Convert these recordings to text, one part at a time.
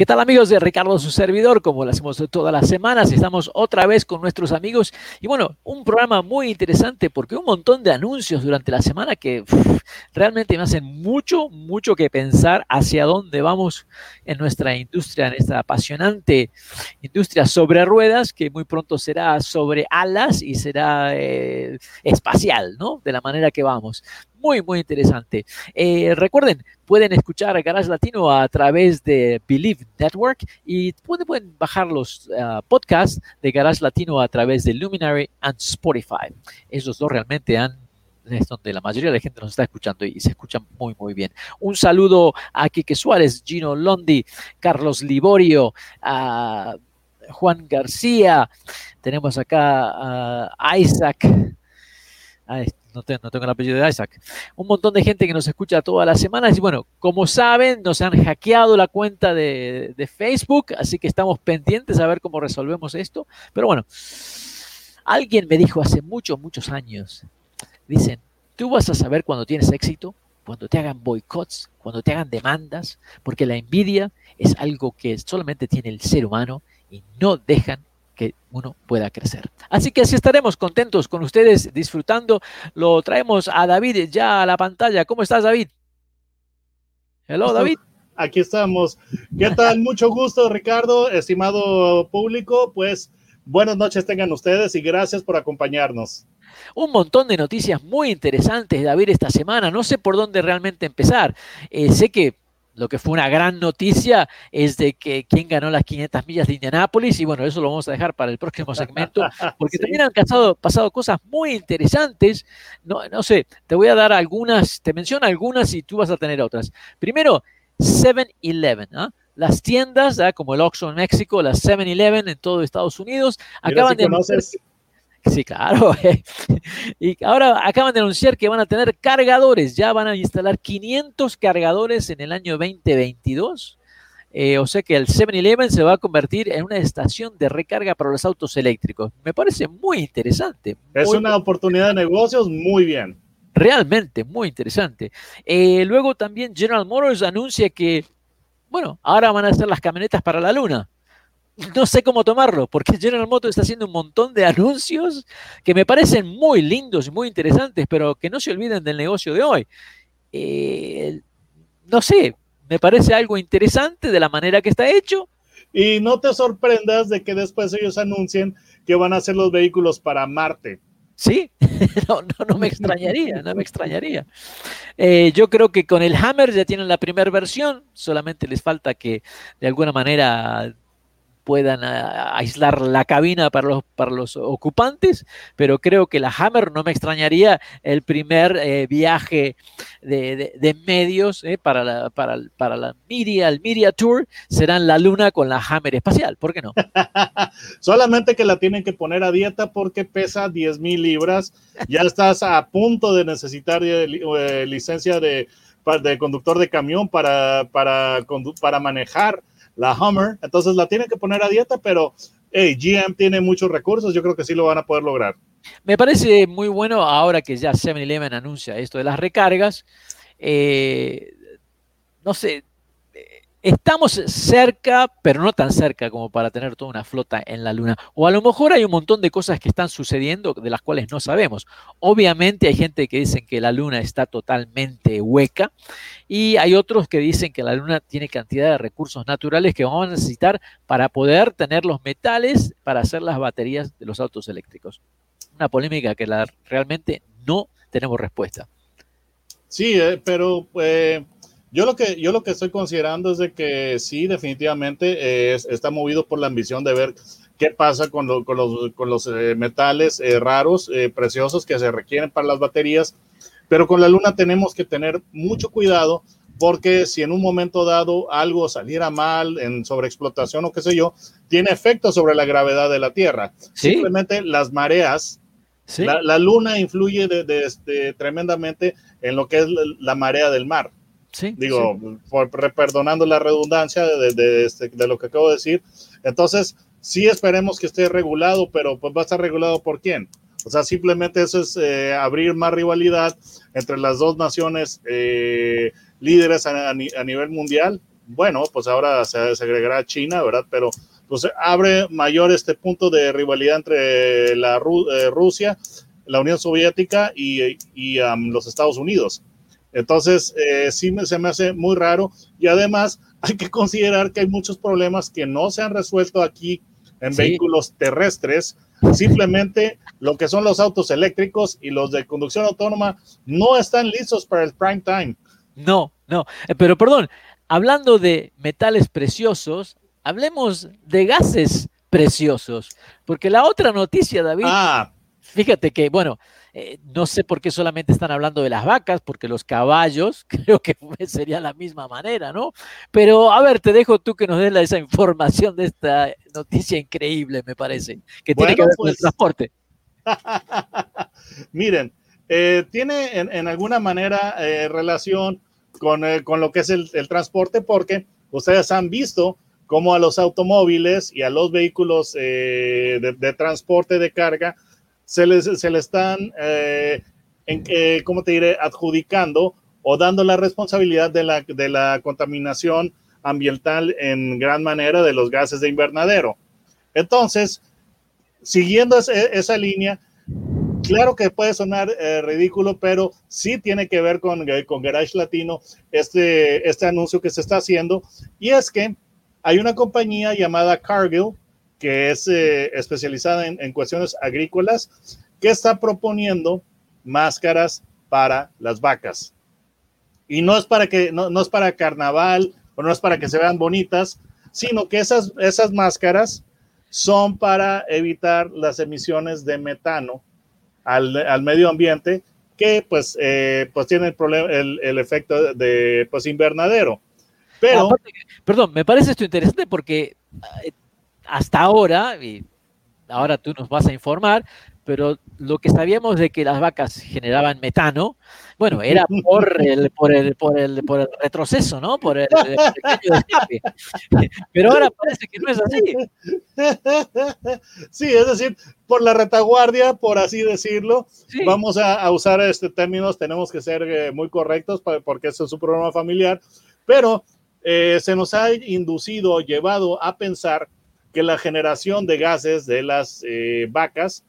¿Qué tal amigos de Ricardo, su servidor? Como lo hacemos todas las semanas, estamos otra vez con nuestros amigos y bueno, un programa muy interesante porque un montón de anuncios durante la semana que realmente me hacen mucho, mucho que pensar hacia dónde vamos en nuestra industria, en esta apasionante industria sobre ruedas que muy pronto será sobre alas y será eh, espacial, ¿no? De la manera que vamos muy, muy interesante. Eh, recuerden, pueden escuchar Garage Latino a través de Believe Network y pueden, bajar los uh, podcasts de Garage Latino a través de Luminary and Spotify. Esos dos realmente han es donde la mayoría de la gente nos está escuchando y se escuchan muy, muy bien. Un saludo a Quique Suárez, Gino Londi, Carlos Liborio, a Juan García, tenemos acá a Isaac, no, tengo el apellido de Isaac. Un montón de gente que nos escucha todas las semanas. Y bueno, como saben, nos han hackeado la cuenta de, de, Facebook, así que estamos pendientes a ver cómo resolvemos esto. Pero bueno, alguien me dijo hace muchos, muchos años, dicen, tú vas a saber cuando tienes éxito, cuando te hagan boicots, cuando te hagan demandas, porque la envidia es algo que solamente tiene el ser humano y no dejan que uno pueda crecer. Así que así estaremos contentos con ustedes disfrutando. Lo traemos a David ya a la pantalla. ¿Cómo estás, David? Hello, David. Aquí estamos. ¿Qué tal? Mucho gusto, Ricardo, estimado público. Pues buenas noches tengan ustedes y gracias por acompañarnos. Un montón de noticias muy interesantes, David, esta semana. No sé por dónde realmente empezar. Eh, sé que lo que fue una gran noticia es de que quién ganó las 500 millas de Indianápolis y bueno, eso lo vamos a dejar para el próximo segmento porque también han pasado, pasado, cosas muy interesantes. No, no sé, te voy a dar algunas, te menciono algunas y tú vas a tener otras. Primero, 7-Eleven, ¿ah? Las tiendas, ¿ah? como el Oxxo en México, las 7-Eleven en todo Estados Unidos, acaban de... Sí, claro. y ahora acaban de anunciar que van a tener cargadores, ya van a instalar 500 cargadores en el año 2022. Eh, o sea que el 7-Eleven se va a convertir en una estación de recarga para los autos eléctricos. Me parece muy interesante. Es una oportunidad de negocios muy bien. Realmente muy interesante. Eh, luego también General Motors anuncia que, bueno, ahora van a hacer las camionetas para la luna no sé cómo tomarlo, porque General Motors está haciendo un montón de anuncios que me parecen muy lindos y muy interesantes, pero que no se olviden del negocio de hoy. Eh, no sé, me parece algo interesante de la manera que está hecho. Y no te sorprendas de que después ellos anuncien que van a hacer los vehículos para Marte. Sí, no, no, me extrañaría, no me extrañaría. Eh, yo creo que con el Hammer ya tienen la primera versión, solamente les falta que de alguna manera puedan ah, aislar la cabina para los, para los ocupantes, pero creo que la Hammer no me extrañaría el primer eh, viaje de, medios eh, para, la, para, para la Media, el Media Tour, será en la Luna con la Hammer espacial, ¿por qué no? Solamente que la tienen que poner a dieta porque pesa 10 mil libras, ya estás a punto de necesitar eh, licencia de, de conductor de camión para, para, para manejar la Hummer, entonces la tienen que poner a dieta, pero hey, GM tiene muchos recursos, yo creo que sí lo van a poder lograr. Me parece muy bueno ahora que ya 7-Eleven anuncia esto de las recargas. Eh, no sé, estamos cerca, pero no tan cerca como para tener toda una flota en la Luna. O a lo mejor hay un montón de cosas que están sucediendo de las cuales no sabemos. Obviamente hay gente que dice que la Luna está totalmente hueca y hay otros que dicen que la Luna tiene cantidad de recursos naturales que vamos a necesitar para poder tener los metales para hacer las baterías de los autos eléctricos. Una polémica que realmente no tenemos respuesta. Sí, eh, pero... Eh yo lo que yo lo que estoy considerando es de que sí, definitivamente está movido por la ambición de ver qué pasa con, con los, con los eh, metales eh, raros, eh, preciosos que se requieren para las baterías. Pero con la luna tenemos que tener mucho cuidado porque si en un momento dado algo saliera mal en sobreexplotación o qué sé yo, tiene efecto sobre la gravedad de la Tierra. Simplemente las mareas, la, luna influye de, tremendamente en lo que es la, marea del mar. Digo, por, perdonando la redundancia este, de, lo que acabo de decir. Entonces, sí esperemos que esté regulado, pero pues va a estar regulado por quién. O sea, simplemente eso es eh, abrir más rivalidad entre las dos naciones eh, líderes a, nivel mundial. Bueno, pues ahora se, agregará China, ¿verdad? Pero pues abre mayor este punto de rivalidad entre la eh, Rusia, la Unión Soviética y, los Estados Unidos. Entonces, sí me, se me hace muy raro y además hay que considerar que hay muchos problemas que no se han resuelto aquí en vehículos terrestres. Simplemente lo que son los autos eléctricos y los de conducción autónoma no están listos para el prime time. No, no. Eh, pero perdón, hablando de metales preciosos, hablemos de gases preciosos. Porque la otra noticia, David, ah. fíjate que, bueno, eh, no sé por qué solamente están hablando de las vacas, porque los caballos creo que sería la misma manera, ¿no? Pero a ver, te dejo tú que nos des esa información de esta noticia increíble, me parece, que tiene que ver con el pues transporte. Miren, eh, tiene en, alguna manera eh, relación con, lo que es el, transporte, porque ustedes han visto cómo a los automóviles y a los vehículos de transporte de carga, se les, se le están, eh, eh, ¿cómo te diré?, adjudicando o dando la responsabilidad de la, de la contaminación ambiental en gran manera de los gases de invernadero. Entonces, siguiendo esa, línea, claro que puede sonar eh, ridículo, pero sí tiene que ver con, con Garage Latino este, este anuncio que se está haciendo. Y es que hay una compañía llamada Cargill que es eh, especializada en, cuestiones agrícolas, que está proponiendo máscaras para las vacas. Y no es para que, no, es para carnaval o no es para que se vean bonitas, sino que esas, esas máscaras son para evitar las emisiones de metano al, medio ambiente que pues, eh, pues tiene el, problema, el, efecto de pues invernadero. Pero, perdón, me parece esto interesante porque hasta ahora, y ahora tú nos vas a informar, pero lo que sabíamos de que las vacas generaban metano, bueno, era por el, por el, por el, por el retroceso, ¿no? Por el, Pero ahora parece que no es así. Sí, es decir, por la retaguardia, por así decirlo, vamos a, usar este términos, tenemos que ser eh, muy correctos porque este es un programa familiar, pero eh, se nos ha inducido, llevado a pensar que la generación de gases de las eh, vacas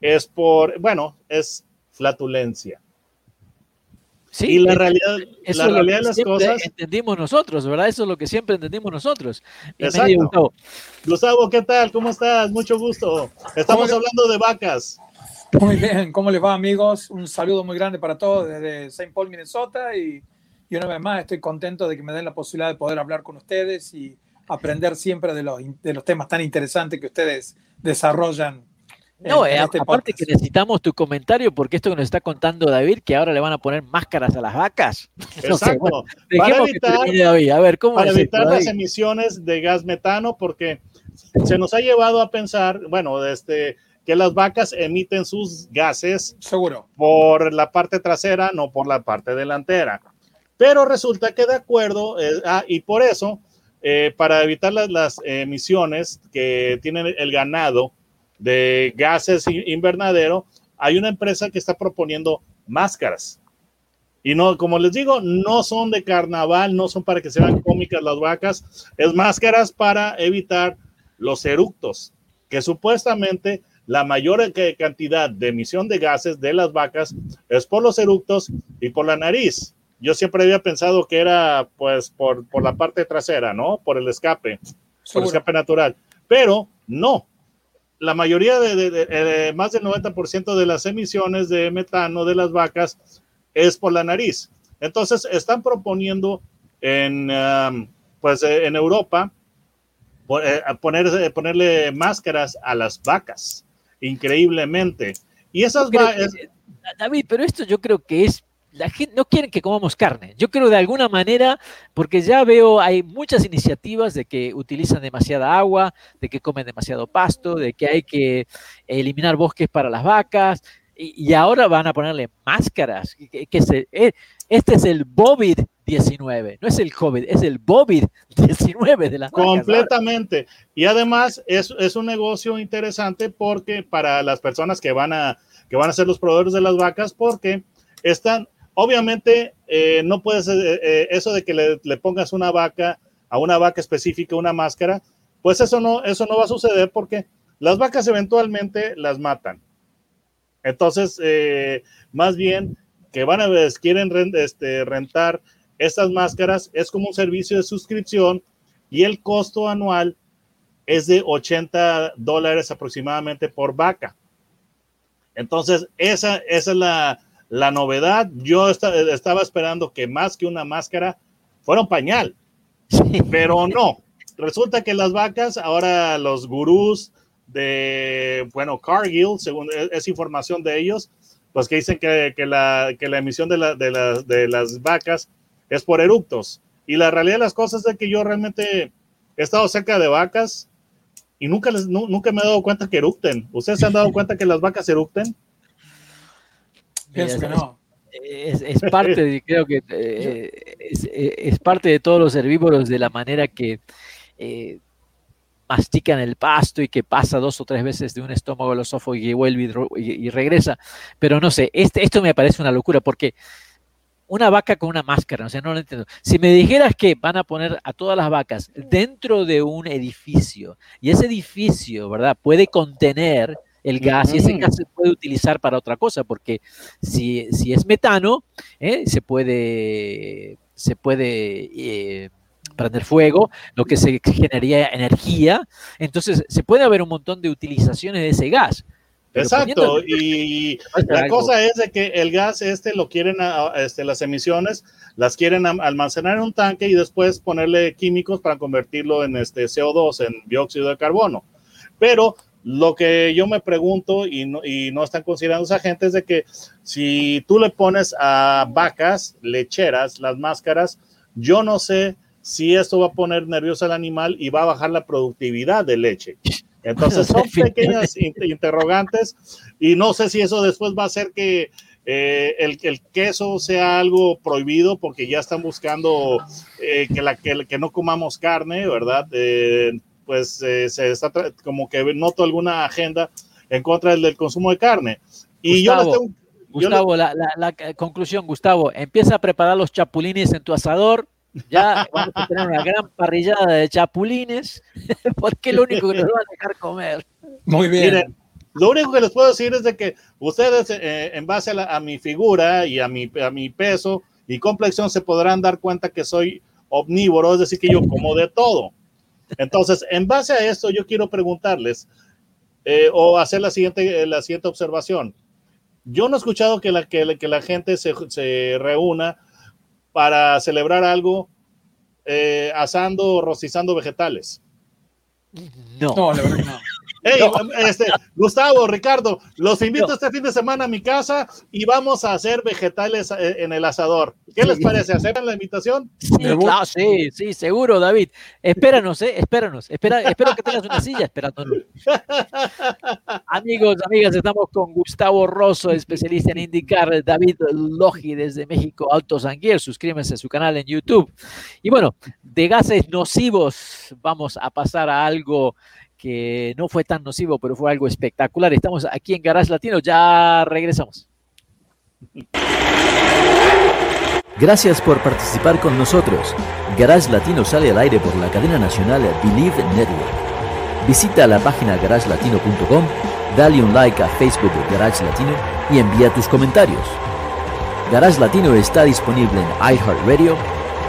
es por, bueno, es flatulencia. Sí, y la realidad, la realidad de las cosas. Entendimos nosotros, ¿verdad? Eso es lo que siempre entendimos nosotros. Exacto. Gustavo. ¿qué tal? ¿Cómo estás? Mucho gusto. Estamos hablando de vacas. Muy bien, ¿cómo les va, amigos? Un saludo muy grande para todos desde St. Paul, Minnesota. Y, y una vez más, estoy contento de que me den la posibilidad de poder hablar con ustedes y aprender siempre de los, de los temas tan interesantes que ustedes desarrollan. No, eh, este aparte que necesitamos tu comentario, porque esto que nos está contando David, que ahora le van a poner máscaras a las vacas. Exacto. para evitar, ver, ¿cómo para evitar las emisiones de gas metano, porque se nos ha llevado a pensar, bueno, este, que las vacas emiten sus gases Seguro. por la parte trasera, no por la parte delantera. Pero resulta que de acuerdo, eh, ah, y por eso eh, para evitar las, emisiones que tiene el ganado de gases invernadero, hay una empresa que está proponiendo máscaras. Y no, como les digo, no son de carnaval, no son para que se vean cómicas las vacas, es máscaras para evitar los eructos, que supuestamente la mayor cantidad de emisión de gases de las vacas es por los eructos y por la nariz. Yo siempre había pensado que era pues por, la parte trasera, ¿no? Por el escape, por el escape natural. Pero no. La mayoría de, más del 90% de las emisiones de metano de las vacas es por la nariz. Entonces están proponiendo en, um, pues, en Europa eh, poner, ponerle máscaras a las vacas, increíblicamente. Y esas vacas... David, pero esto yo creo que es la gente no quieren que comamos carne. Yo creo de alguna manera, porque ya veo, hay muchas iniciativas de que utilizan demasiada agua, de que comen demasiado pasto, de que hay que eliminar bosques para las vacas, y, ahora van a ponerle máscaras. Que, eh, este es el COVID-19, no es el COVID, es el COVID-19 de las Completamente. Y además es, es un negocio interesante porque para las personas que van a, que van a ser los proveedores de las vacas, porque están Obviamente, eh, no puedes, eh, eh, eso de que le, pongas una vaca, a una vaca específica, una máscara, pues eso no, eso no va a suceder porque las vacas eventualmente las matan. Entonces, más bien que van a quieren este, rentar estas máscaras, es como un servicio de suscripción y el costo anual es de 80 dólares aproximadamente por vaca. Entonces, esa, esa es la, la novedad, yo estaba esperando que más que una máscara fuera un pañal, pero no. Resulta que las vacas, ahora los gurús de, bueno, Cargill, según e, es, información de ellos, pues que dicen que, la, emisión de, de, las vacas es por eructos. Y la realidad de las cosas es que yo realmente he estado cerca de vacas y nunca, les, nunca me he dado cuenta que eructen. ¿Ustedes se han dado cuenta que las vacas eructen? Es, parte, de, creo que eh, es, parte de todos los herbívoros de la manera que eh, mastican el pasto y que pasa dos o tres veces de un estómago al esófago y vuelve y, regresa. Pero no sé, este, esto me parece una locura porque una vaca con una máscara, o sea, no lo entiendo. Si me dijeras que van a poner a todas las vacas dentro de un edificio y ese edificio, ¿verdad? Puede contener el gas y ese gas se puede utilizar para otra cosa, porque si, si es metano, ¿eh? se puede, se puede eh, prender fuego, lo que se generaría energía, entonces se puede haber un montón de utilizaciones de ese gas. Exacto, y la cosa es de que el gas este lo quieren, este, las emisiones las quieren almacenar en un tanque y después ponerle químicos para convertirlo en este CO2, en dióxido de carbono. Pero lo que yo me pregunto y no, y no están considerando esa gente es de que si tú le pones a vacas lecheras las máscaras, yo no sé si esto va a poner nervioso al animal y va a bajar la productividad de leche. Entonces son pequeñas interrogantes y no sé si eso después va a hacer que eh, el, el, queso sea algo prohibido porque ya están buscando eh, que, la, que, que, no comamos carne, ¿verdad? Eh, pues eh, se está como que noto alguna agenda en contra del, consumo de carne. Y Gustavo, yo tengo, Gustavo, la, la, conclusión, Gustavo, empieza a preparar los chapulines en tu asador. Ya vamos a tener una gran parrillada de chapulines, porque es lo único que nos van a dejar comer. Muy bien. lo único que les puedo decir es de que ustedes, eh, en base a, a, mi figura y a mi, a mi peso y complexión, se podrán dar cuenta que soy omnívoro, es decir, que yo como de todo. Entonces, en base a esto, yo quiero preguntarles eh, o hacer la siguiente, la siguiente observación. Yo no he escuchado que la, que, que la gente se, se, reúna para celebrar algo eh, asando o rostizando vegetales. No, no la verdad que no. Hey, este, Gustavo, Ricardo, los invito este fin de semana a mi casa y vamos a hacer vegetales eh, en el asador. ¿Qué les parece? ¿Aceptan la invitación? Sí, claro, sí, sí, seguro, David. Espéranos, eh, espéranos. Espera, espero que tengas una silla esperándonos. Amigos, amigas, estamos con Gustavo Rosso, especialista en indicar, David Logi desde México, Alto Sanguier. Suscríbanse a su canal en YouTube. Y bueno, de gases nocivos vamos a pasar a algo que no fue tan nocivo, pero fue algo espectacular. Estamos aquí en Garage Latino, ya regresamos. Gracias por participar con nosotros. Garage Latino sale al aire por la cadena nacional Believe Network. Visita la página garagelatino.com, dale un like a Facebook Garage Latino y envía tus comentarios. Garage Latino está disponible en iHeartRadio,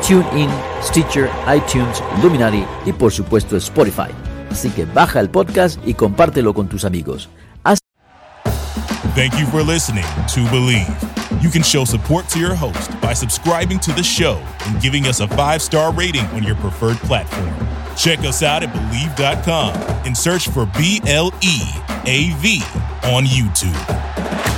TuneIn, Stitcher, iTunes, Luminary y por supuesto Spotify. Así que baja el podcast y compártelo con tus amigos. Thank you for listening to Believe. You can show support to your host by subscribing to the show and giving us a five star rating on your preferred platform. Check us out at Believe.com and search for B L E A V on YouTube.